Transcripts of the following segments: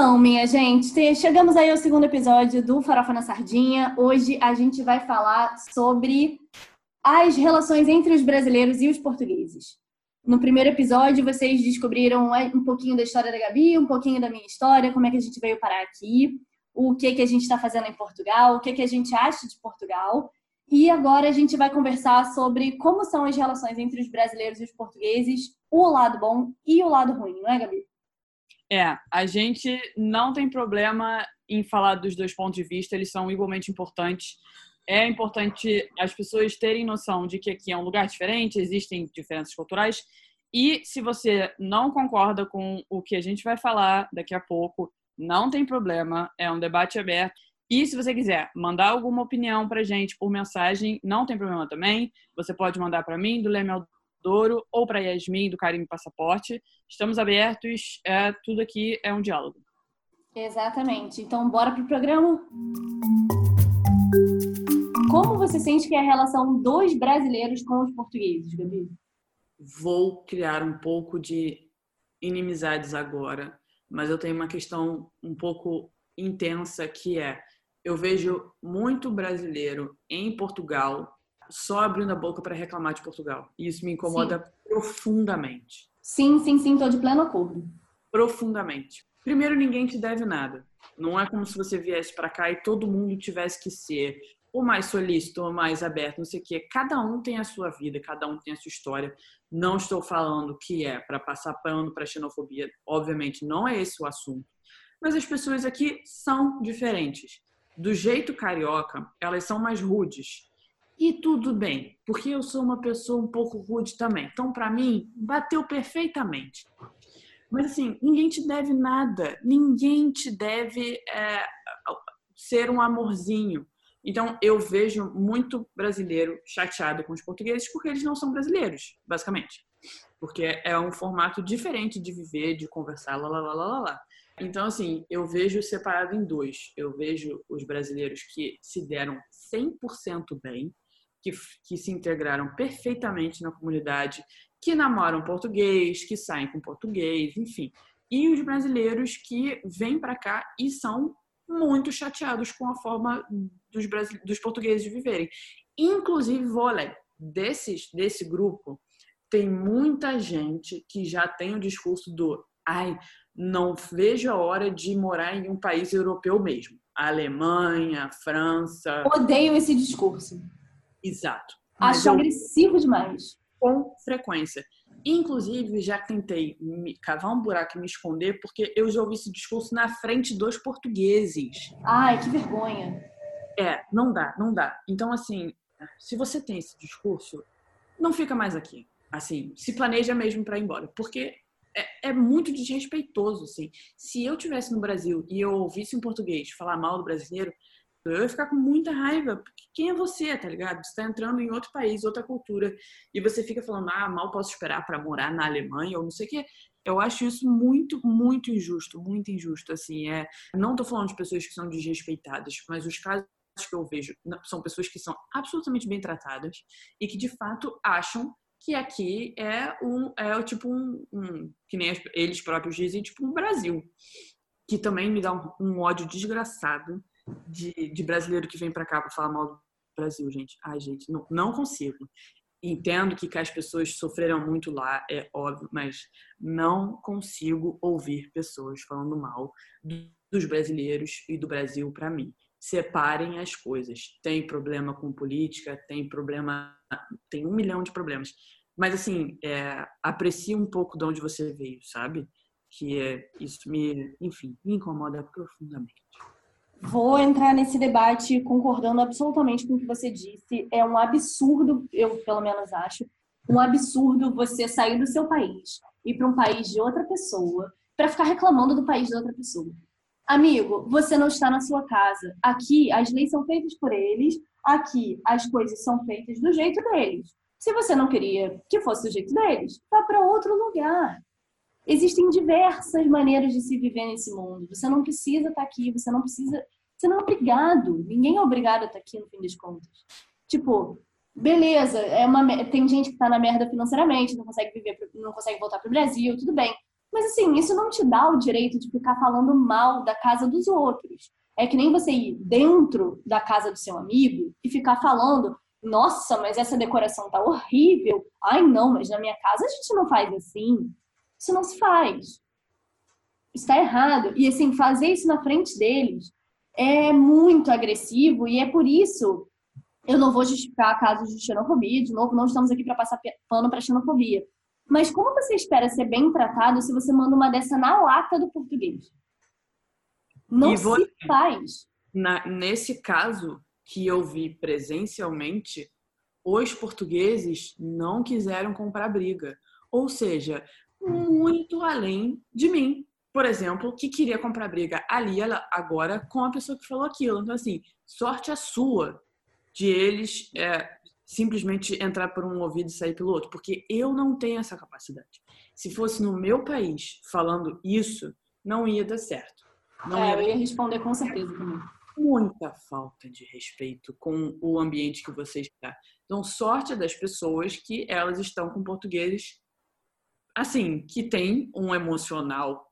Então, minha gente, chegamos aí ao segundo episódio do Farofa na Sardinha. Hoje a gente vai falar sobre as relações entre os brasileiros e os portugueses. No primeiro episódio, vocês descobriram um pouquinho da história da Gabi, um pouquinho da minha história, como é que a gente veio parar aqui, o que, que a gente está fazendo em Portugal, o que, que a gente acha de Portugal. E agora a gente vai conversar sobre como são as relações entre os brasileiros e os portugueses, o lado bom e o lado ruim, não é, Gabi? É, a gente não tem problema em falar dos dois pontos de vista, eles são igualmente importantes. É importante as pessoas terem noção de que aqui é um lugar diferente, existem diferenças culturais. E se você não concorda com o que a gente vai falar daqui a pouco, não tem problema, é um debate aberto. E se você quiser mandar alguma opinião pra gente por mensagem, não tem problema também. Você pode mandar para mim, do Lemel Douro, ou para Yasmin, do Carinho Passaporte. Estamos abertos, é, tudo aqui é um diálogo. Exatamente. Então, bora pro programa? Como você sente que é a relação dos brasileiros com os portugueses, Gabi? Vou criar um pouco de inimizades agora, mas eu tenho uma questão um pouco intensa que é eu vejo muito brasileiro em Portugal só abrindo a boca para reclamar de Portugal. E isso me incomoda sim. profundamente. Sim, sim, sim, estou de pleno acordo. Profundamente. Primeiro, ninguém te deve nada. Não é como se você viesse para cá e todo mundo tivesse que ser ou mais solícito ou mais aberto, não sei o quê. Cada um tem a sua vida, cada um tem a sua história. Não estou falando que é para passar pano para xenofobia. Obviamente, não é esse o assunto. Mas as pessoas aqui são diferentes do jeito carioca, elas são mais rudes. E tudo bem, porque eu sou uma pessoa um pouco rude também. Então, para mim, bateu perfeitamente. Mas assim, ninguém te deve nada, ninguém te deve é, ser um amorzinho. Então, eu vejo muito brasileiro chateado com os portugueses porque eles não são brasileiros, basicamente. Porque é um formato diferente de viver, de conversar, lá, lá, lá, lá, lá. Então, assim, eu vejo separado em dois. Eu vejo os brasileiros que se deram 100% bem, que, que se integraram perfeitamente na comunidade, que namoram português, que saem com português, enfim. E os brasileiros que vêm para cá e são muito chateados com a forma dos, dos portugueses viverem. Inclusive, vou. Desses, desse grupo, tem muita gente que já tem o discurso do ai, não vejo a hora de morar em um país europeu mesmo. Alemanha, França. Odeio esse discurso. Exato. Acho eu... agressivo demais. Com frequência. Inclusive, já tentei me cavar um buraco e me esconder porque eu já ouvi esse discurso na frente dos portugueses. Ai, que vergonha. É, não dá, não dá. Então, assim, se você tem esse discurso, não fica mais aqui. Assim, se planeja mesmo para ir embora. Porque é, é, muito desrespeitoso, assim. Se eu tivesse no Brasil e eu ouvisse um português falar mal do brasileiro, eu ia ficar com muita raiva. Porque quem é você, tá ligado? Você tá entrando em outro país, outra cultura, e você fica falando, ah, mal posso esperar para morar na Alemanha ou não sei o quê. Eu acho isso muito, muito injusto, muito injusto, assim. É, não tô falando de pessoas que são desrespeitadas, mas os casos que eu vejo são pessoas que são absolutamente bem tratadas e que de fato acham que aqui é um é tipo um, um, que nem eles próprios dizem tipo um Brasil que também me dá um, um ódio desgraçado de, de brasileiro que vem para cá para falar mal do Brasil gente ai gente não, não consigo entendo que, as pessoas sofreram muito lá é óbvio mas não consigo ouvir pessoas falando mal dos brasileiros e do Brasil para mim separem as coisas. Tem problema com política, tem problema, tem um milhão de problemas. Mas assim, é, aprecie um pouco de onde você veio, sabe? Que é, isso me, enfim, me incomoda profundamente. Vou entrar nesse debate concordando absolutamente com o que você disse. É um absurdo, eu pelo menos acho, um absurdo você sair do seu país e para um país de outra pessoa para ficar reclamando do país de outra pessoa. Amigo, você não está na sua casa. Aqui as leis são feitas por eles, aqui as coisas são feitas do jeito deles. Se você não queria que fosse do jeito deles, vá para outro lugar. Existem diversas maneiras de se viver nesse mundo. Você não precisa estar aqui, você não precisa. Você não é obrigado. Ninguém é obrigado a estar aqui no fim das contas. Tipo, beleza, é uma, tem gente que está na merda financeiramente, não consegue viver, não consegue voltar para o Brasil, tudo bem. Mas assim, isso não te dá o direito de ficar falando mal da casa dos outros. É que nem você ir dentro da casa do seu amigo e ficar falando: nossa, mas essa decoração tá horrível. Ai, não, mas na minha casa a gente não faz assim. Isso não se faz. Está errado. E assim, fazer isso na frente deles é muito agressivo e é por isso eu não vou justificar casos de xenofobia, de novo, não estamos aqui para passar pano para xenofobia. Mas como você espera ser bem tratado se você manda uma dessa na lata do português? Não vou, se faz. Na, nesse caso que eu vi presencialmente, os portugueses não quiseram comprar briga. Ou seja, muito além de mim, por exemplo, que queria comprar briga ali agora com a pessoa que falou aquilo. Então, assim, sorte a sua de eles é, simplesmente entrar por um ouvido e sair pelo outro, porque eu não tenho essa capacidade. Se fosse no meu país falando isso, não ia dar certo. Não é, ia... eu ia responder com certeza também. Muita falta de respeito com o ambiente que você está. Então, sorte das pessoas que elas estão com portugueses, assim, que tem um emocional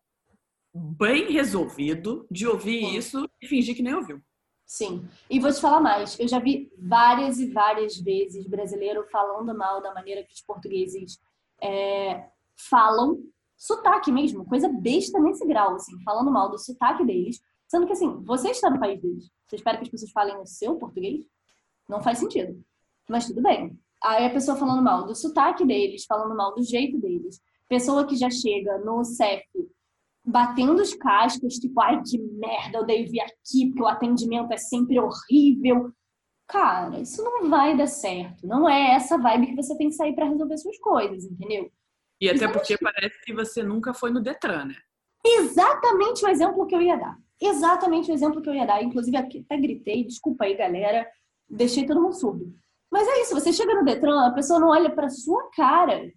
bem resolvido de ouvir isso e fingir que nem ouviu. Sim. E vou te falar mais. Eu já vi várias e várias vezes brasileiro falando mal da maneira que os portugueses é, falam, sotaque mesmo, coisa besta nesse grau, assim, falando mal do sotaque deles. Sendo que, assim, você está no país deles. Você espera que as pessoas falem o seu português? Não faz sentido. Mas tudo bem. Aí a pessoa falando mal do sotaque deles, falando mal do jeito deles. Pessoa que já chega no CEF batendo os cascos, tipo, ai que merda, eu dei vir aqui porque o atendimento é sempre horrível. Cara, isso não vai dar certo. Não é essa vibe que você tem que sair para resolver suas coisas, entendeu? E até porque parece que você nunca foi no Detran, né? Exatamente o exemplo que eu ia dar. Exatamente o exemplo que eu ia dar. Inclusive, até gritei, desculpa aí, galera, deixei todo mundo surdo. Mas é isso, você chega no Detran, a pessoa não olha para sua cara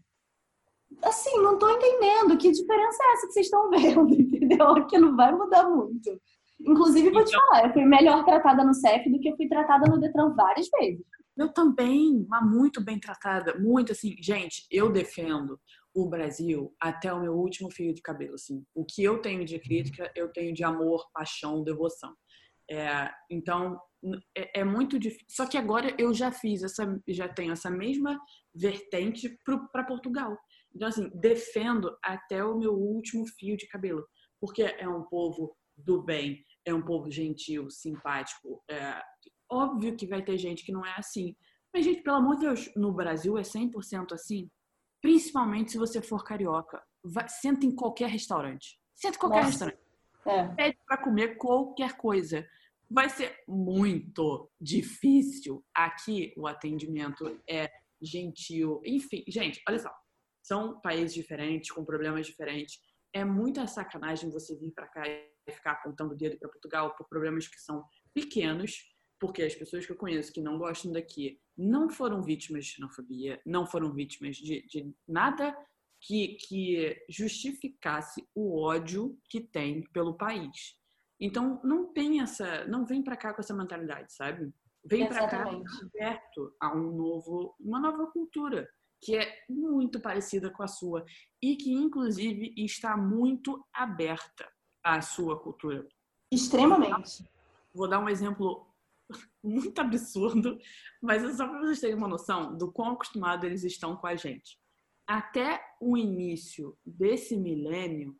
assim, não tô entendendo que diferença é essa que vocês estão vendo, entendeu? Que não vai mudar muito. Inclusive, vou te então falar, eu fui melhor tratada no CEF do que eu fui tratada no Detran várias vezes. Eu também, mas muito bem tratada, muito assim. Gente, eu defendo o Brasil até o meu último fio de cabelo, assim. O que eu tenho de crítica, eu tenho de amor, paixão, devoção. É, então, é, é, muito difícil. Só que agora eu já fiz essa, já tenho essa mesma vertente para Portugal. Então, assim, defendo até o meu último fio de cabelo, porque é um povo do bem, é um povo gentil, simpático. É... Óbvio que vai ter gente que não é assim. Mas, gente, pelo amor de Deus, no Brasil é 100% assim. Principalmente se você for carioca. Vai, senta em qualquer restaurante. Senta em qualquer Nossa. restaurante. É. Pede para comer qualquer coisa. Vai ser muito difícil. Aqui o atendimento é gentil. Enfim, gente, olha só são países diferentes, com problemas diferentes. É muita sacanagem você vir para cá e ficar apontando o dedo para Portugal por problemas que são pequenos, porque as pessoas que eu conheço que não gostam daqui não foram vítimas de xenofobia, não foram vítimas de, de nada que, que justificasse o ódio que tem pelo país. Então, não tem essa, não vem para cá com essa mentalidade, sabe? Vem para cá aberto a um novo, uma nova cultura que é muito parecida com a sua e que, inclusive, está muito aberta à sua cultura. Extremamente. Vou dar um exemplo muito absurdo, mas é só para vocês terem uma noção do quão acostumados eles estão com a gente. Até o início desse milênio,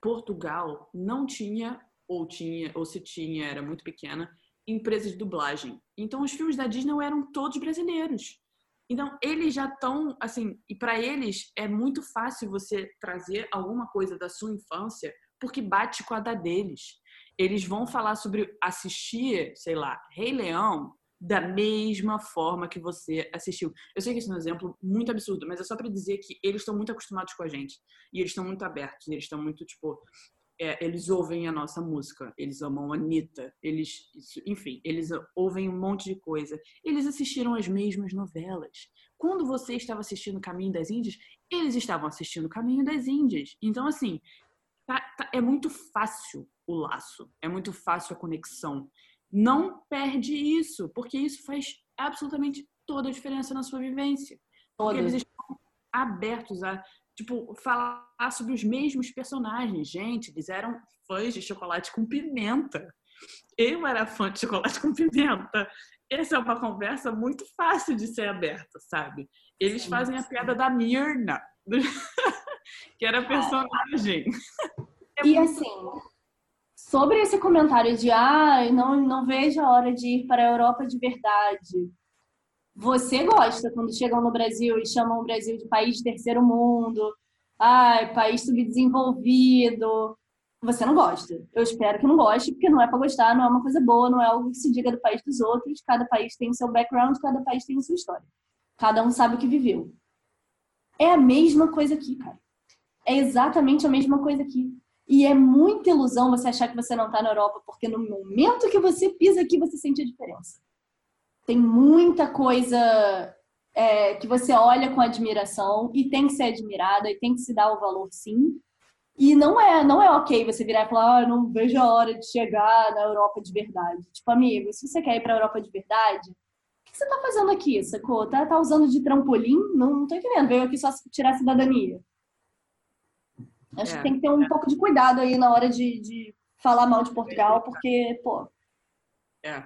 Portugal não tinha, ou tinha, ou se tinha, era muito pequena, empresas de dublagem. Então, os filmes da Disney eram todos brasileiros. Então, eles já estão, assim, e para eles é muito fácil você trazer alguma coisa da sua infância, porque bate com a da deles. Eles vão falar sobre assistir, sei lá, Rei Leão da mesma forma que você assistiu. Eu sei que esse é um exemplo muito absurdo, mas é só para dizer que eles estão muito acostumados com a gente. E eles estão muito abertos, eles estão muito, tipo, é, eles ouvem a nossa música, eles amam a Anitta, eles, enfim, eles ouvem um monte de coisa. Eles assistiram as mesmas novelas. Quando você estava assistindo Caminho das Índias, eles estavam assistindo Caminho das Índias. Então, assim, tá, tá, é muito fácil o laço, é muito fácil a conexão. Não perde isso, porque isso faz absolutamente toda a diferença na sua vivência. Porque eles estão abertos a tipo, falar sobre os mesmos personagens. Gente, eles eram fãs de chocolate com pimenta. Eu era fã de chocolate com pimenta. Essa é uma conversa muito fácil de ser aberta, sabe? Eles fazem a piada da Mirna, que era personagem. É e assim, sobre esse comentário de ah, não, não vejo a hora de ir para a Europa de verdade. Você gosta quando chegam no Brasil e chamam o Brasil de país de terceiro mundo, ai, país subdesenvolvido. Você não gosta. Eu espero que não goste, porque não é para gostar, não é uma coisa boa, não é algo que se diga do país dos outros. Cada país tem o seu background, cada país tem a sua história. Cada um sabe o que viveu. É a mesma coisa aqui, cara. É exatamente a mesma coisa aqui. E é muita ilusão você achar que você não está na Europa, porque no momento que você pisa aqui, você sente a diferença. Tem muita coisa é, que você olha com admiração e tem que ser admirada e tem que se dar o valor, sim. E não é, não é ok você virar e falar, ah, não vejo a hora de chegar na Europa de verdade. Tipo, amigo, se você quer ir para a Europa de verdade, o que você está fazendo aqui, sacou? Tá, tá usando de trampolim? Não, não tô entendendo. Veio aqui só tirar a cidadania. Acho é, que tem que ter um é. pouco de cuidado aí na hora de, de falar mal de Portugal, porque, pô. É.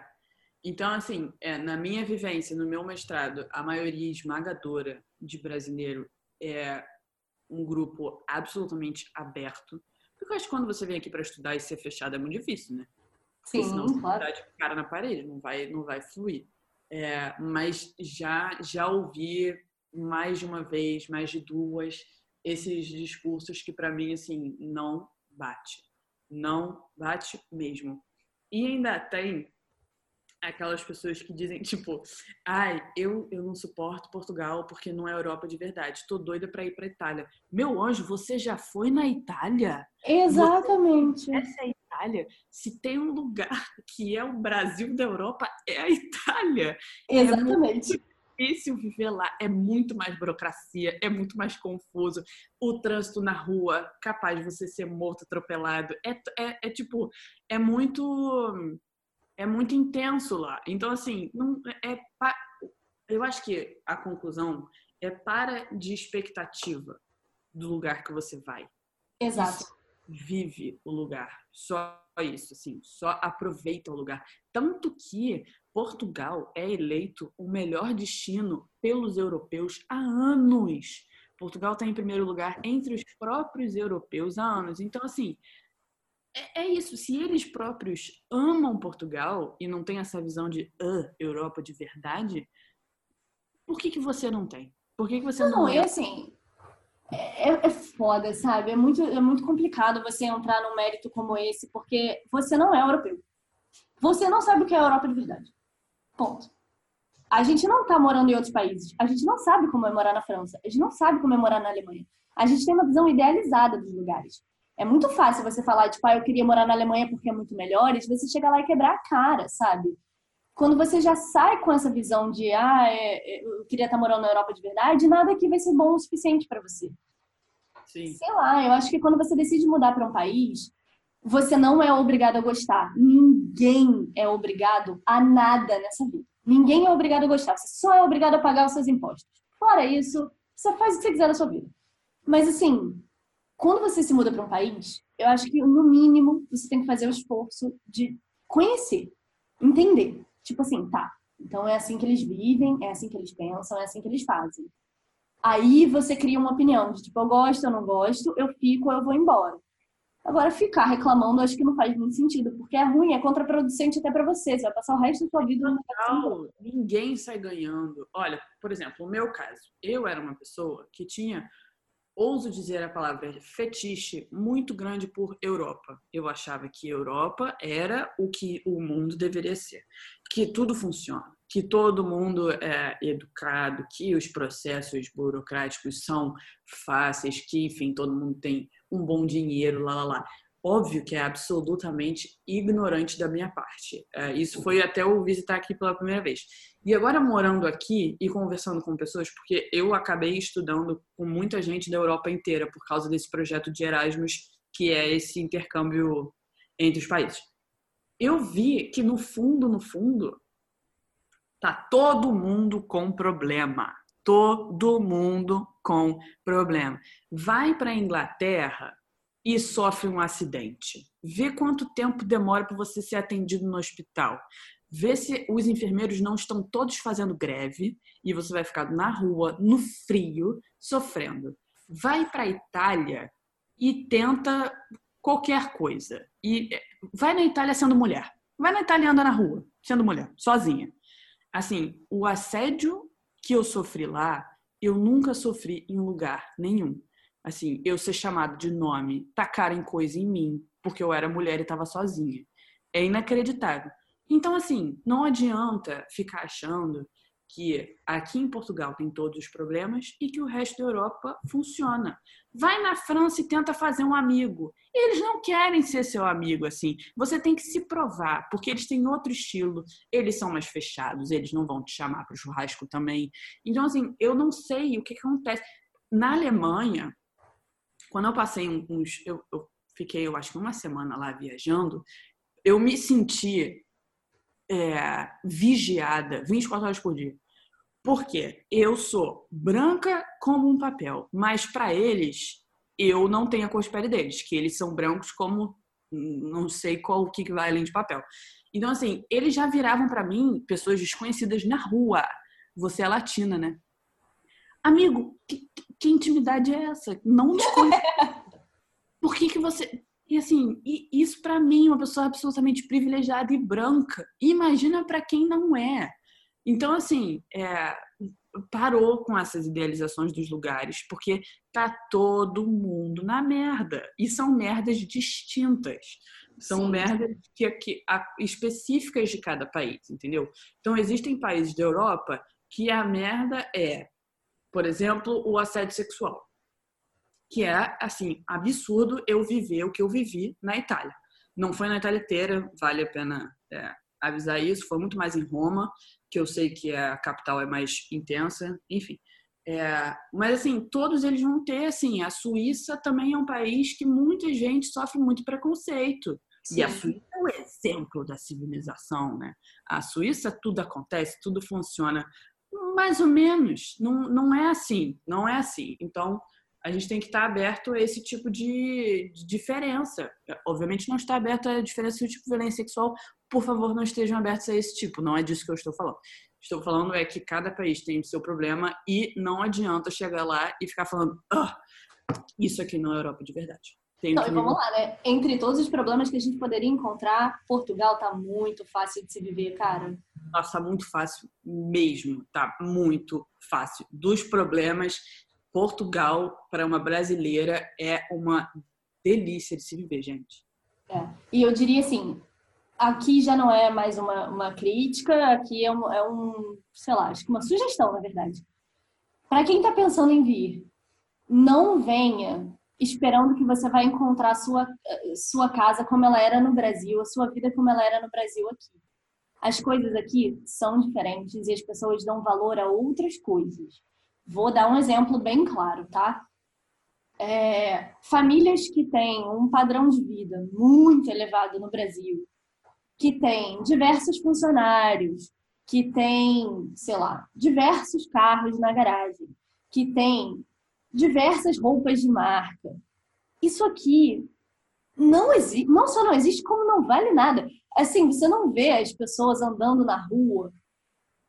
Então, assim, é, na minha vivência, no meu mestrado, a maioria esmagadora de brasileiro é um grupo absolutamente aberto. Porque eu acho que quando você vem aqui para estudar e ser fechado é muito difícil, né? Porque Sim, senão claro. você tá de cara na parede, não vai, não vai fluir. É, mas já, já ouvi mais de uma vez, mais de duas, esses discursos que para mim assim não bate, não bate mesmo. E ainda tem aquelas pessoas que dizem tipo, ai, eu eu não suporto Portugal porque não é Europa de verdade. Tô doida para ir para Itália. Meu anjo, você já foi na Itália? Exatamente. Você essa é a Itália. Se tem um lugar que é o Brasil da Europa, é a Itália. É Exatamente. É difícil viver lá, é muito mais burocracia, é muito mais confuso. O trânsito na rua, capaz de você ser morto, atropelado, é, é, é tipo, é muito é muito intenso lá. Então, assim, não, é, eu acho que a conclusão é para de expectativa do lugar que você vai. Exato. Isso, vive o lugar. Só isso, assim, só aproveita o lugar. Tanto que Portugal é eleito o melhor destino pelos europeus há anos. Portugal está em primeiro lugar entre os próprios europeus há anos. Então, assim, é, é isso. Se eles próprios amam Portugal e não têm essa visão de uh, Europa de verdade, por que, que você não tem? Por que, que você não. Não, é assim. É, é foda, sabe? É muito, é muito complicado você entrar num mérito como esse, porque você não é europeu. Você não sabe o que é a Europa de verdade. Ponto. A gente não está morando em outros países. A gente não sabe como é morar na França. A gente não sabe como é morar na Alemanha. A gente tem uma visão idealizada dos lugares. É muito fácil você falar, tipo, ah, eu queria morar na Alemanha porque é muito melhor, e você chegar lá e quebrar a cara, sabe? Quando você já sai com essa visão de, ah, é, é eu queria estar morando na Europa de verdade, nada aqui vai ser bom o suficiente para você. Sim. Sei lá, eu acho que quando você decide mudar para um país, você não é obrigado a gostar. Ninguém é obrigado a nada nessa vida. Ninguém é obrigado a gostar. Você só é obrigado a pagar os seus impostos. Fora isso, você faz o que você quiser na sua vida. Mas assim, quando você se muda para um país, eu acho que no mínimo você tem que fazer o esforço de conhecer, entender. Tipo assim, tá. Então é assim que eles vivem, é assim que eles pensam, é assim que eles fazem. Aí você cria uma opinião de tipo, eu gosto, eu não gosto, eu fico, eu vou embora. Agora, ficar reclamando, acho que não faz muito sentido, porque é ruim, é contraproducente até para você. Você vai passar o resto da sua vida no Ninguém sai ganhando. Olha, por exemplo, o meu caso. Eu era uma pessoa que tinha, ouso dizer a palavra fetiche, muito grande por Europa. Eu achava que Europa era o que o mundo deveria ser. Que tudo funciona, que todo mundo é educado, que os processos burocráticos são fáceis, que, enfim, todo mundo tem um bom dinheiro, lá, lá, lá. Óbvio que é absolutamente ignorante da minha parte. É, isso foi até eu visitar aqui pela primeira vez. E agora morando aqui e conversando com pessoas, porque eu acabei estudando com muita gente da Europa inteira por causa desse projeto de Erasmus, que é esse intercâmbio entre os países. Eu vi que no fundo, no fundo, tá todo mundo com problema Todo mundo com problema. Vai para a Inglaterra e sofre um acidente. Vê quanto tempo demora para você ser atendido no hospital. Vê se os enfermeiros não estão todos fazendo greve e você vai ficar na rua, no frio, sofrendo. Vai para a Itália e tenta qualquer coisa. E eh, vai na Itália sendo mulher. Vai na Itália e anda na rua, sendo mulher, sozinha. Assim, o assédio que eu sofri lá, eu nunca sofri em lugar nenhum assim, eu ser chamado de nome, tacarem coisa em mim, porque eu era mulher e estava sozinha. É inacreditável. Então, assim, não adianta ficar achando que aqui em Portugal tem todos os problemas e que o resto da Europa funciona. Vai na França e tenta fazer um amigo. Eles não querem ser seu amigo assim. Você tem que se provar, porque eles têm outro estilo. Eles são mais fechados, eles não vão te chamar para o churrasco também. Então, assim, eu não sei o que acontece. Na Alemanha, quando eu passei uns. Eu, eu fiquei, eu acho que uma semana lá viajando, eu me senti é, vigiada 24 horas por dia. Porque eu sou branca como um papel, mas para eles eu não tenho a cor de pele deles, que eles são brancos como não sei qual o que vai além de papel. Então assim, eles já viravam para mim pessoas desconhecidas na rua. Você é latina, né? Amigo, que, que intimidade é essa? Não conheço. Por que que você... E assim, isso para mim, uma pessoa absolutamente privilegiada e branca. Imagina para quem não é. Então, assim, é, parou com essas idealizações dos lugares, porque tá todo mundo na merda. E são merdas distintas. São Sim. merdas que, que, a, específicas de cada país, entendeu? Então, existem países da Europa que a merda é por exemplo, o assédio sexual, que é, assim, absurdo eu viver o que eu vivi na Itália. Não foi na Itália inteira, vale a pena é, avisar isso, foi muito mais em Roma, que eu sei que a capital é mais intensa, enfim. É, mas assim, todos eles vão ter, assim, a Suíça também é um país que muita gente sofre muito preconceito. Sim. E a Suíça é o exemplo da civilização, né? A Suíça tudo acontece, tudo funciona mais ou menos. Não, não é assim. Não é assim. Então, a gente tem que estar aberto a esse tipo de, diferença. Obviamente, não está aberto a diferença do tipo de violência sexual. Por favor, não estejam abertos a esse tipo. Não é disso que eu estou falando. Estou falando é que cada país tem o seu problema e não adianta chegar lá e ficar falando ah, isso aqui não é Europa de verdade. Não, que... vamos lá, né? Entre todos os problemas que a gente poderia encontrar, Portugal tá muito fácil de se viver, cara. Nossa, muito fácil mesmo, tá muito fácil. Dos problemas, Portugal, para uma brasileira, é uma delícia de se viver, gente. É. E eu diria assim, aqui já não é mais uma, uma crítica, aqui é um, é um, sei lá, acho que uma sugestão, na verdade. Para quem tá pensando em vir, não venha esperando que você vai encontrar sua, sua casa como ela era no Brasil, a sua vida como ela era no Brasil aqui. As coisas aqui são diferentes e as pessoas dão valor a outras coisas. Vou dar um exemplo bem claro, tá? É, famílias que têm um padrão de vida muito elevado no Brasil, que têm diversos funcionários, que têm, sei lá, diversos carros na garagem, que têm diversas roupas de marca. Isso aqui não existe, não só não existe, como não vale nada. Assim, você não vê as pessoas andando na rua.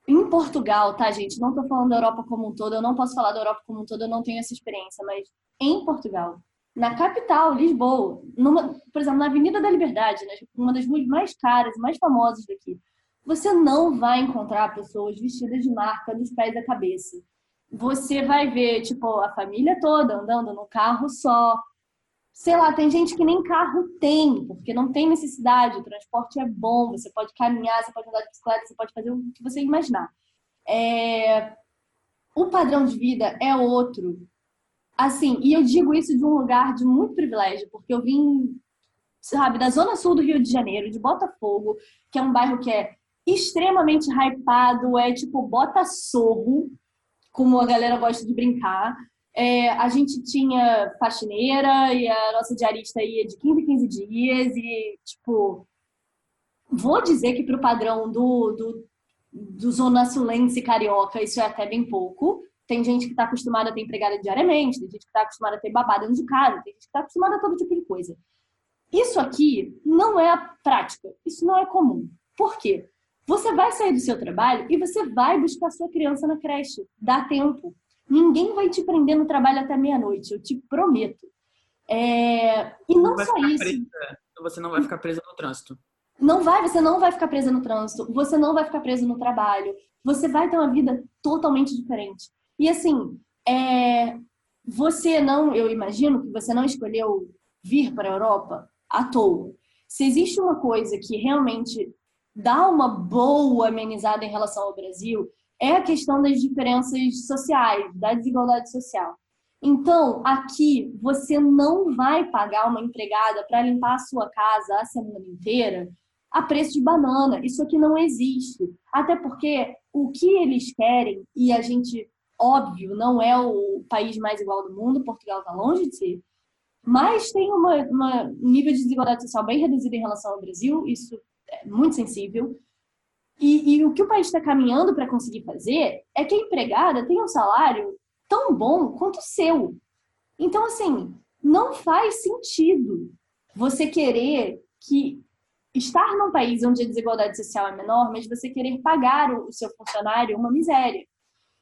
Em Portugal, tá, gente? Não tô falando da Europa como um todo, eu não posso falar da Europa como um todo, eu não tenho essa experiência, mas em Portugal, na capital, Lisboa, numa, por exemplo, na Avenida da Liberdade, né, uma das ruas mais caras e mais famosas daqui, você não vai encontrar pessoas vestidas de marca dos pés à cabeça você vai ver, tipo, a família toda andando no carro só. Sei lá, tem gente que nem carro tem, porque não tem necessidade, o transporte é bom, você pode caminhar, você pode andar de bicicleta, você pode fazer o que você imaginar. É... O padrão de vida é outro. Assim, e eu digo isso de um lugar de muito privilégio, porque eu vim, sabe, da zona sul do Rio de Janeiro, de Botafogo, que é um bairro que é extremamente hypado, é tipo bota como a galera gosta de brincar. É, a gente tinha faxineira e a nossa diarista ia de 15 em 15 dias e, tipo, vou dizer que para o padrão do, do, do Zona Sulense Carioca isso é até bem pouco, tem gente que está acostumada a ter empregada diariamente, tem gente que está acostumada a ter babada dentro de casa, tem gente que está acostumada a todo tipo de coisa. Isso aqui não é a prática, isso não é comum. Por quê? Você vai sair do seu trabalho e você vai buscar sua criança na creche. Dá tempo. Ninguém vai te prender no trabalho até meia-noite, eu te prometo. É... E não, não só isso. Presa. Você não vai ficar presa no trânsito. Não vai, você não vai ficar presa no trânsito, você não vai ficar preso no trabalho, você vai ter uma vida totalmente diferente. E assim, é... você não, eu imagino que você não escolheu vir para a Europa à toa. Se existe uma coisa que realmente dá uma boa amenizada em relação ao Brasil, é a questão das diferenças sociais, da desigualdade social. Então, aqui você não vai pagar uma empregada para limpar a sua casa a semana inteira a preço de banana. Isso aqui não existe. Até porque o que eles querem, e a gente, óbvio, não é o país mais igual do mundo, Portugal está longe de ser, mas tem um nível de desigualdade social bem reduzido em relação ao Brasil, isso muito sensível. E, e o que o país está caminhando para conseguir fazer é que a empregada tenha um salário tão bom quanto o seu. Então, assim, não faz sentido você querer que estar num país onde a desigualdade social é menor, mas você querer pagar o seu funcionário uma miséria.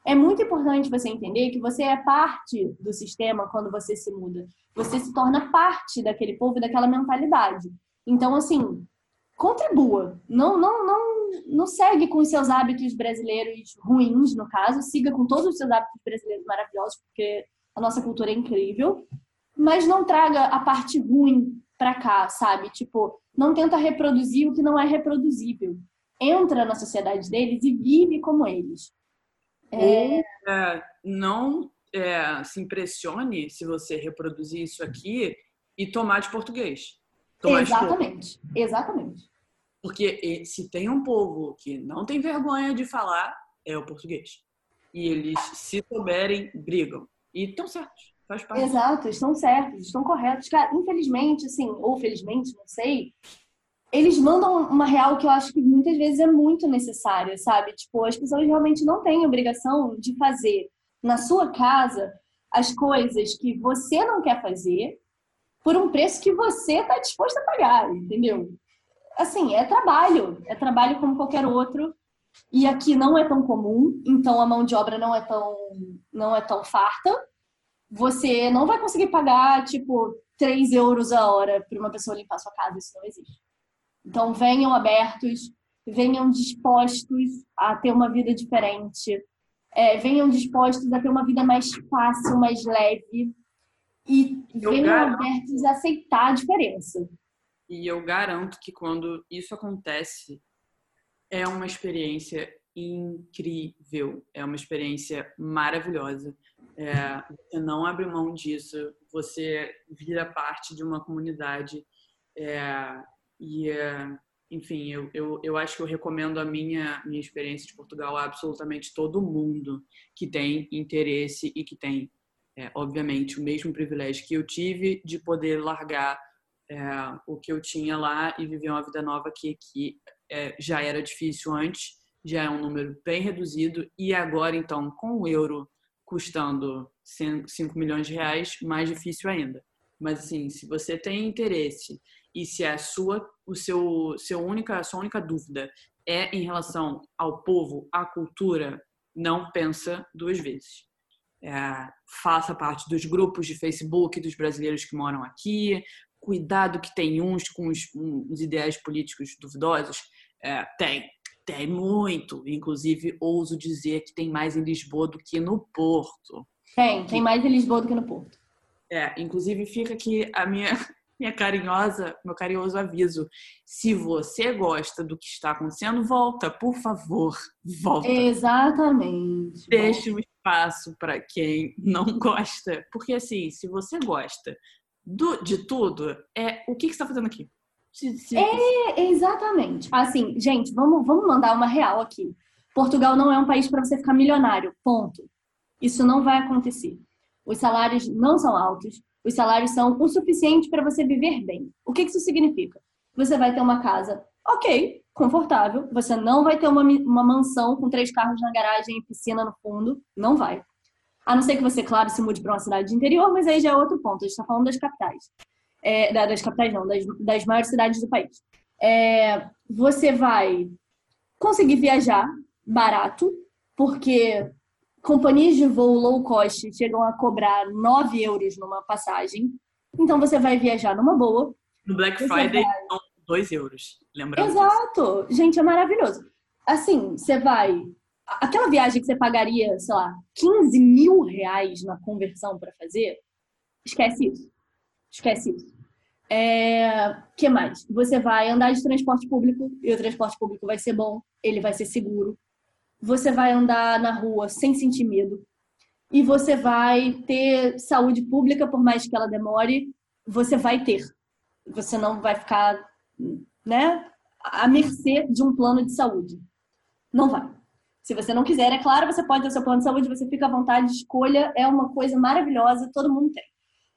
É muito importante você entender que você é parte do sistema quando você se muda. Você se torna parte daquele povo daquela mentalidade. Então, assim, contribua. Não, não, não, não segue com os seus hábitos brasileiros ruins, no caso. Siga com todos os seus hábitos brasileiros maravilhosos, porque a nossa cultura é incrível. Mas não traga a parte ruim pra cá, sabe? Tipo, não tenta reproduzir o que não é reproduzível. Entra na sociedade deles e vive como eles. É... É, não é, se impressione se você reproduzir isso aqui e tomar de português. Tomar exatamente, exatamente. Porque se tem um povo que não tem vergonha de falar, é o português. E eles, se souberem, brigam. E estão certos. Faz parte. Exato, estão certos, estão corretos. Cara, infelizmente, assim, ou felizmente, não sei, eles mandam uma real que eu acho que muitas vezes é muito necessária, sabe? Tipo, as pessoas realmente não têm obrigação de fazer na sua casa as coisas que você não quer fazer por um preço que você está disposto a pagar, entendeu? Assim, é trabalho, é trabalho como qualquer outro. E aqui não é tão comum, então a mão de obra não é tão não é tão farta você não vai conseguir pagar, tipo, 3 euros a hora para uma pessoa limpar sua casa. Isso não existe. Então, venham abertos, venham dispostos a ter uma vida diferente, é, venham dispostos a ter uma vida mais fácil, mais leve e venham abertos a aceitar a diferença. E eu garanto que quando isso acontece, é uma experiência incrível, é uma experiência maravilhosa. É, você não abre mão disso, você vira parte de uma comunidade. É, e, é, enfim, eu, eu, eu acho que eu recomendo a minha, minha experiência de Portugal a absolutamente todo mundo que tem interesse e que tem, é, obviamente, o mesmo privilégio que eu tive de poder largar é, o que eu tinha lá e viver uma vida nova aqui, que é, já era difícil antes, já é um número bem reduzido, e agora, então, com o euro custando 5 milhões de reais, mais difícil ainda. Mas assim, se você tem interesse e se a sua, o seu, seu única, sua única dúvida é em relação ao povo, à cultura, não pensa duas vezes. É, faça parte dos grupos de Facebook dos brasileiros que moram aqui. Cuidado que tem uns com os, os ideais políticos duvidosos. É, tem, tem muito. Inclusive, ouso dizer que tem mais em Lisboa do que no Porto. Tem, tem mais em Lisboa do que no Porto. É, inclusive fica aqui a minha, minha carinhosa, meu carinhoso aviso. Se você gosta do que está acontecendo, volta, por favor, volta. Exatamente. Deixe um espaço para quem não gosta. Porque assim, se você gosta do, de tudo, é o que, que você está fazendo aqui? É, exatamente. Assim, gente, vamos, vamos mandar uma real aqui. Portugal não é um país para você ficar milionário, ponto. Isso não vai acontecer. Os salários não são altos, os salários são o suficiente para você viver bem. O que isso significa? Você vai ter uma casa, ok, confortável, você não vai ter uma, uma mansão com três carros na garagem e piscina no fundo, não vai. A não ser que você, claro, se mude para uma cidade de interior, mas aí já é outro ponto. A gente está falando das capitais. É, das capitais não, das, das maiores cidades do país. É, você vai conseguir viajar barato, porque companhias de voo low cost chegam a cobrar 9 euros numa passagem. Então você vai viajar numa boa. No Black Friday são 2 euros, lembrando. Exato! Gente, é maravilhoso. Assim, você vai. Aquela viagem que você pagaria, sei lá, 15 mil reais na conversão para fazer, esquece isso. Esquece isso. É... que mais? Você vai andar de transporte público e o transporte público vai ser bom, ele vai ser seguro. Você vai andar na rua sem sentir medo. E você vai ter saúde pública, por mais que ela demore, você vai ter. Você não vai ficar, né, à mercê de um plano de saúde. Não vai. Se você não quiser, é claro, você pode ter seu plano de saúde, você fica à vontade, escolha, é uma coisa maravilhosa, todo mundo tem.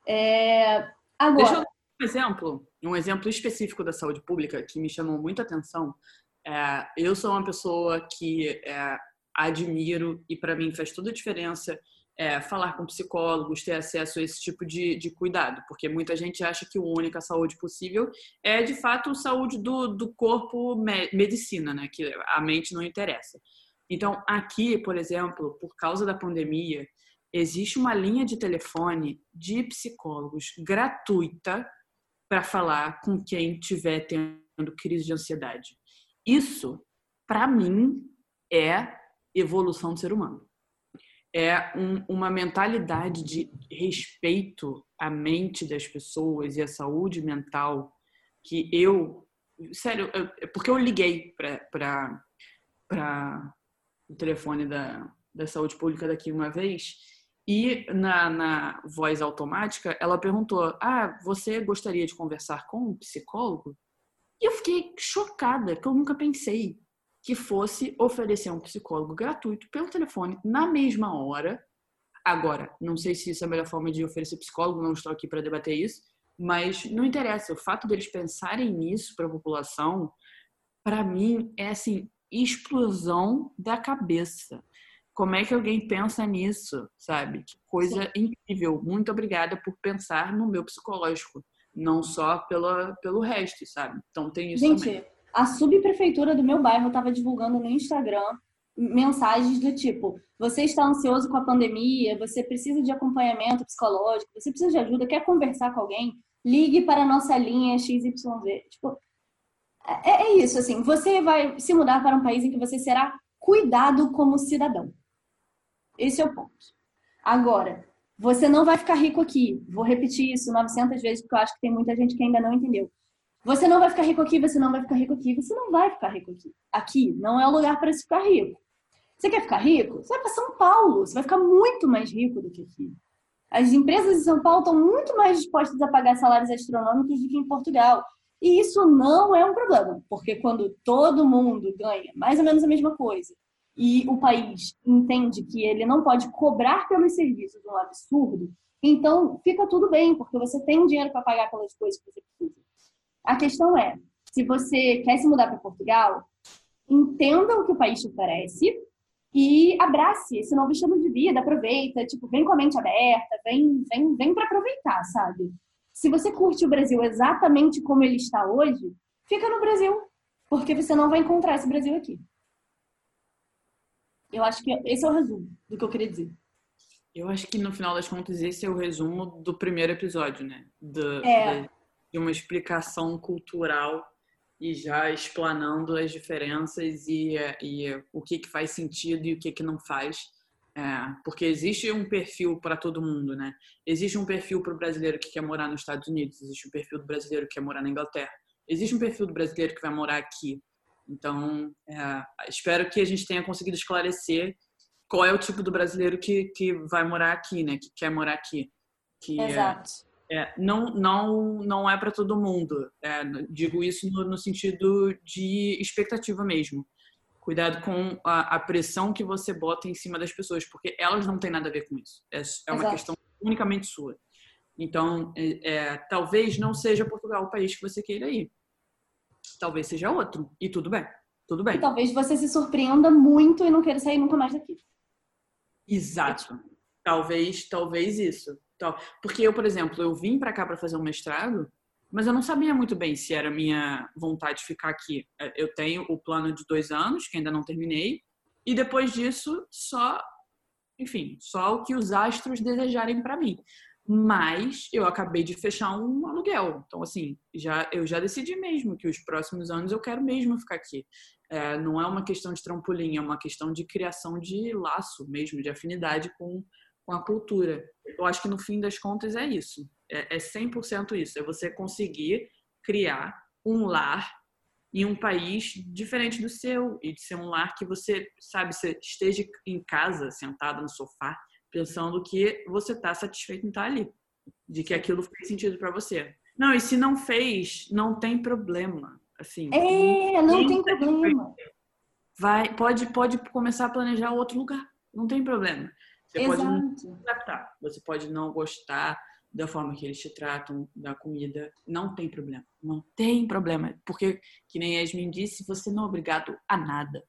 É... Agora. Deixa eu um exemplo, um exemplo específico da saúde pública que me chamou muita atenção. É, eu sou uma pessoa que é, admiro e para mim faz toda a diferença é, falar com psicólogos, ter acesso a esse tipo de, de cuidado, porque muita gente acha que a única saúde possível é de fato a saúde do, do corpo me, medicina, né? Que a mente não interessa. Então, aqui, por exemplo, por causa da pandemia, existe uma linha de telefone de psicólogos gratuita para falar com quem estiver tendo crise de ansiedade. Isso, para mim, é evolução do ser humano. É um, uma mentalidade de respeito à mente das pessoas e à saúde mental que eu, sério, eu, é porque eu liguei para o telefone da, da saúde pública daqui uma vez e na, na voz automática, ela perguntou: Ah, você gostaria de conversar com um psicólogo? E eu fiquei chocada, que eu nunca pensei que fosse oferecer um psicólogo gratuito pelo telefone na mesma hora. Agora, não sei se isso é a melhor forma de oferecer psicólogo, não estou aqui para debater isso, mas não interessa. O fato deles pensarem nisso para a população, para mim, é assim explosão da cabeça. Como é que alguém pensa nisso, sabe? Que coisa Sim. incrível. Muito obrigada por pensar no meu psicológico, não só pela, pelo resto, sabe? Então tem isso Gente, também. A subprefeitura do meu bairro estava divulgando no Instagram mensagens do tipo: você está ansioso com a pandemia, você precisa de acompanhamento psicológico, você precisa de ajuda, quer conversar com alguém? Ligue para a nossa linha XYZ. Tipo, é, é isso, assim, você vai se mudar para um país em que você será cuidado como cidadão. Esse é o ponto. Agora, você não vai ficar rico aqui. Vou repetir isso 900 vezes, porque eu acho que tem muita gente que ainda não entendeu. Você não vai ficar rico aqui, você não vai ficar rico aqui, você não vai ficar rico aqui. Aqui não é o lugar para se ficar rico. Você quer ficar rico? Você vai para São Paulo, você vai ficar muito mais rico do que aqui. As empresas de São Paulo estão muito mais dispostas a pagar salários astronômicos do que em Portugal. E isso não é um problema, porque quando todo mundo ganha mais ou menos a mesma coisa e o país entende que ele não pode cobrar pelos serviços um absurdo, então fica tudo bem, porque você tem dinheiro para pagar pelas coisas que você precisa. A questão é, se você quer se mudar para Portugal, entenda o que o país te oferece e abrace esse novo estilo de vida, aproveita, tipo, vem com a mente aberta, vem, vem, vem para aproveitar, sabe? Se você curte o Brasil exatamente como ele está hoje, fica no Brasil, porque você não vai encontrar esse Brasil aqui. Eu acho que esse é o resumo do que eu queria dizer. Eu acho que no final das contas esse é o resumo do primeiro episódio, né? Do, é. De uma explicação cultural e já explanando as diferenças e, e o que, que faz sentido e o que, que não faz. É, porque existe um perfil para todo mundo, né? Existe um perfil para o brasileiro que quer morar nos Estados Unidos, existe um perfil do brasileiro que quer morar na Inglaterra, existe um perfil do brasileiro que vai morar aqui. Então, é, espero que a gente tenha conseguido esclarecer qual é o tipo do brasileiro que, que vai morar aqui, né? Que quer morar aqui. Que é, Exato. É, é, não, não, não é para todo mundo. É, digo isso no, no, sentido de expectativa mesmo. Cuidado com a, a, pressão que você bota em cima das pessoas, porque elas não têm nada a ver com isso. É, é uma Exato. questão unicamente sua. Então, é, talvez não seja Portugal o país que você queira ir talvez seja outro. E tudo bem. Tudo bem. E talvez você se surpreenda muito e não queira sair nunca mais daqui. Exato. Talvez, talvez isso. Porque eu, por exemplo, eu vim para cá para fazer um mestrado, mas eu não sabia muito bem se era minha vontade de ficar aqui. É, eu tenho o plano de dois anos, que ainda não terminei, e depois disso, só, enfim, só o que os astros desejarem para mim. Mas eu acabei de fechar um aluguel. Então, assim, já, eu já decidi mesmo que os próximos anos eu quero mesmo ficar aqui. É, não é uma questão de trampolim, é uma questão de criação de laço mesmo, de afinidade com, com a cultura. Eu acho que no fim das contas é isso. É, é 100% isso. É você conseguir criar um lar em um país diferente do seu e de ser um lar que você, sabe, você esteja em casa, sentado no sofá, pensando que você está satisfeito em estar tá ali, de que aquilo fez sentido para você. Não, e se não fez, não tem problema. Assim, é, não tem problema. Vai, pode, pode começar a planejar outro lugar. Não tem problema. Você Exato. pode não adaptar, você pode não gostar da forma que eles te tratam, da comida. Não tem problema. Não tem problema. Porque, que nem Yasmin disse, você não é obrigado a nada.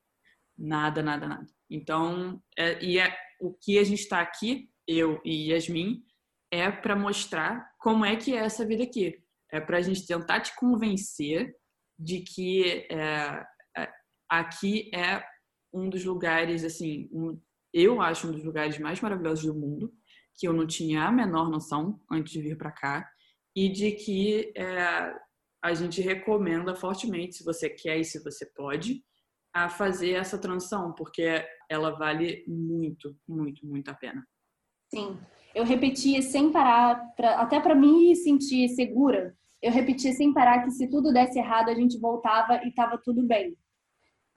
Nada, nada, nada. Então, é, e é, o que a gente está aqui, eu e Yasmin, é para mostrar como é que é essa vida aqui. É para a gente tentar te convencer de que é, é, aqui é um dos lugares, assim, um, eu acho um dos lugares mais maravilhosos do mundo, que eu não tinha a menor noção antes de vir para cá, e de que é, a gente recomenda fortemente, se você quer e se você pode, a fazer essa transição, porque ela vale muito, muito, muito a pena. Sim, eu repetia sem parar, pra, até para me sentir segura, eu repetia sem parar que se tudo desse errado, a gente voltava e estava tudo bem.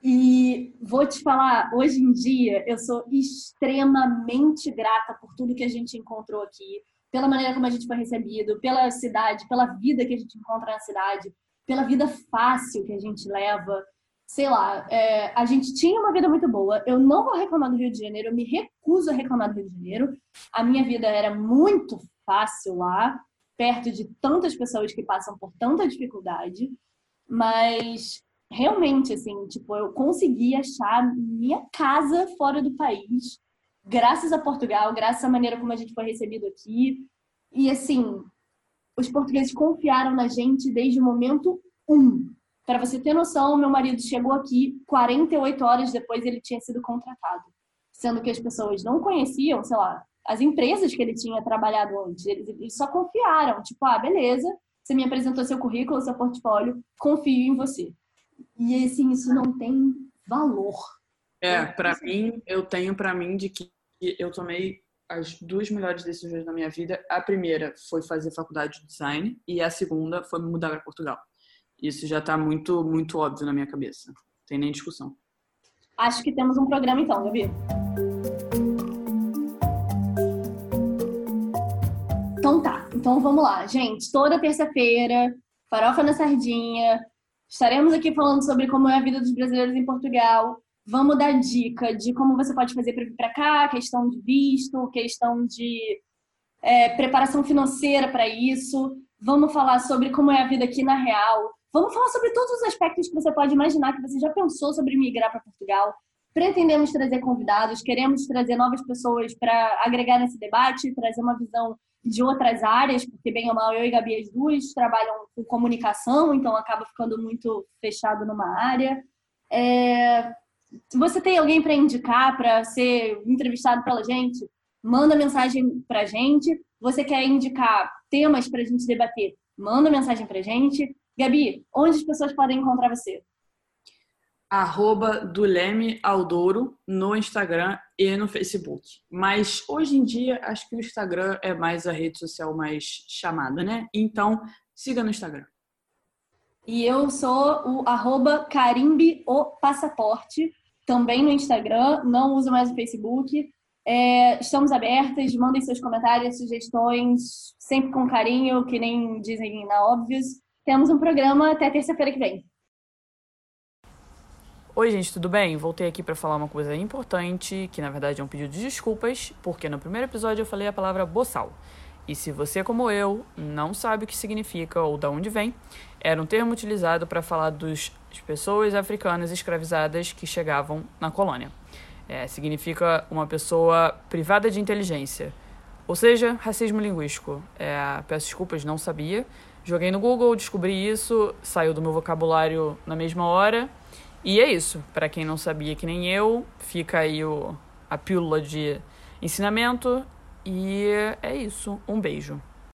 E vou te falar, hoje em dia eu sou extremamente grata por tudo que a gente encontrou aqui, pela maneira como a gente foi recebido, pela cidade, pela vida que a gente encontra na cidade, pela vida fácil que a gente leva. Sei lá, é, a gente tinha uma vida muito boa. Eu não vou reclamar do Rio de Janeiro, eu me recuso a reclamar do Rio de Janeiro. A minha vida era muito fácil lá, perto de tantas pessoas que passam por tanta dificuldade. Mas realmente, assim, tipo, eu consegui achar minha casa fora do país, graças a Portugal, graças à maneira como a gente foi recebido aqui. E, assim, os portugueses confiaram na gente desde o momento um. Para você ter noção, meu marido chegou aqui 48 horas depois ele tinha sido contratado. Sendo que as pessoas não conheciam, sei lá, as empresas que ele tinha trabalhado antes. Eles, eles só confiaram, tipo, ah, beleza, você me apresentou seu currículo, seu portfólio, confio em você. E assim, isso não tem valor. É, para mim, eu tenho para mim de que eu tomei as duas melhores decisões da minha vida. A primeira foi fazer faculdade de design e a segunda foi mudar para Portugal. Isso já está muito, muito óbvio na minha cabeça. Não tem nem discussão. Acho que temos um programa então, Gabi. Então tá. Então vamos lá, gente. Toda terça-feira, farofa na sardinha, Estaremos aqui falando sobre como é a vida dos brasileiros em Portugal. Vamos dar dica de como você pode fazer para vir para cá, questão de visto, questão de é, preparação financeira para isso. Vamos falar sobre como é a vida aqui na real. Vamos falar sobre todos os aspectos que você pode imaginar que você já pensou sobre migrar para Portugal. Pretendemos trazer convidados, queremos trazer novas pessoas para agregar nesse debate, trazer uma visão de outras áreas, porque bem ou mal eu e Gabi as duas trabalham com comunicação, então acaba ficando muito fechado numa área. É... Você tem alguém para indicar para ser entrevistado pela gente, manda mensagem para gente. Você quer indicar temas para a gente debater? Manda mensagem para gente. Gabi, onde as pessoas podem encontrar você? Arroba do Leme Aldouro no Instagram e no Facebook. Mas hoje em dia acho que o Instagram é mais a rede social mais chamada, né? Então siga no Instagram. E eu sou o arroba Carimbe o Passaporte, também no Instagram, não uso mais o Facebook. É, estamos abertas, mandem seus comentários, sugestões, sempre com carinho, que nem dizem na Óbvios. Temos um programa até terça-feira que vem. Oi, gente, tudo bem? Voltei aqui para falar uma coisa importante, que na verdade é um pedido de desculpas, porque no primeiro episódio eu falei a palavra boçal. E se você, como eu, não sabe o que significa ou de onde vem, era um termo utilizado para falar das pessoas africanas escravizadas que chegavam na colônia. É, significa uma pessoa privada de inteligência, Ou seja, racismo linguístico. É, peço desculpas, não sabia. Joguei no Google, descobri isso, saiu do meu vocabulário na mesma hora. E é isso. Para quem não sabia, que nem eu, fica aí o, a pílula de ensinamento. E é isso. Um beijo.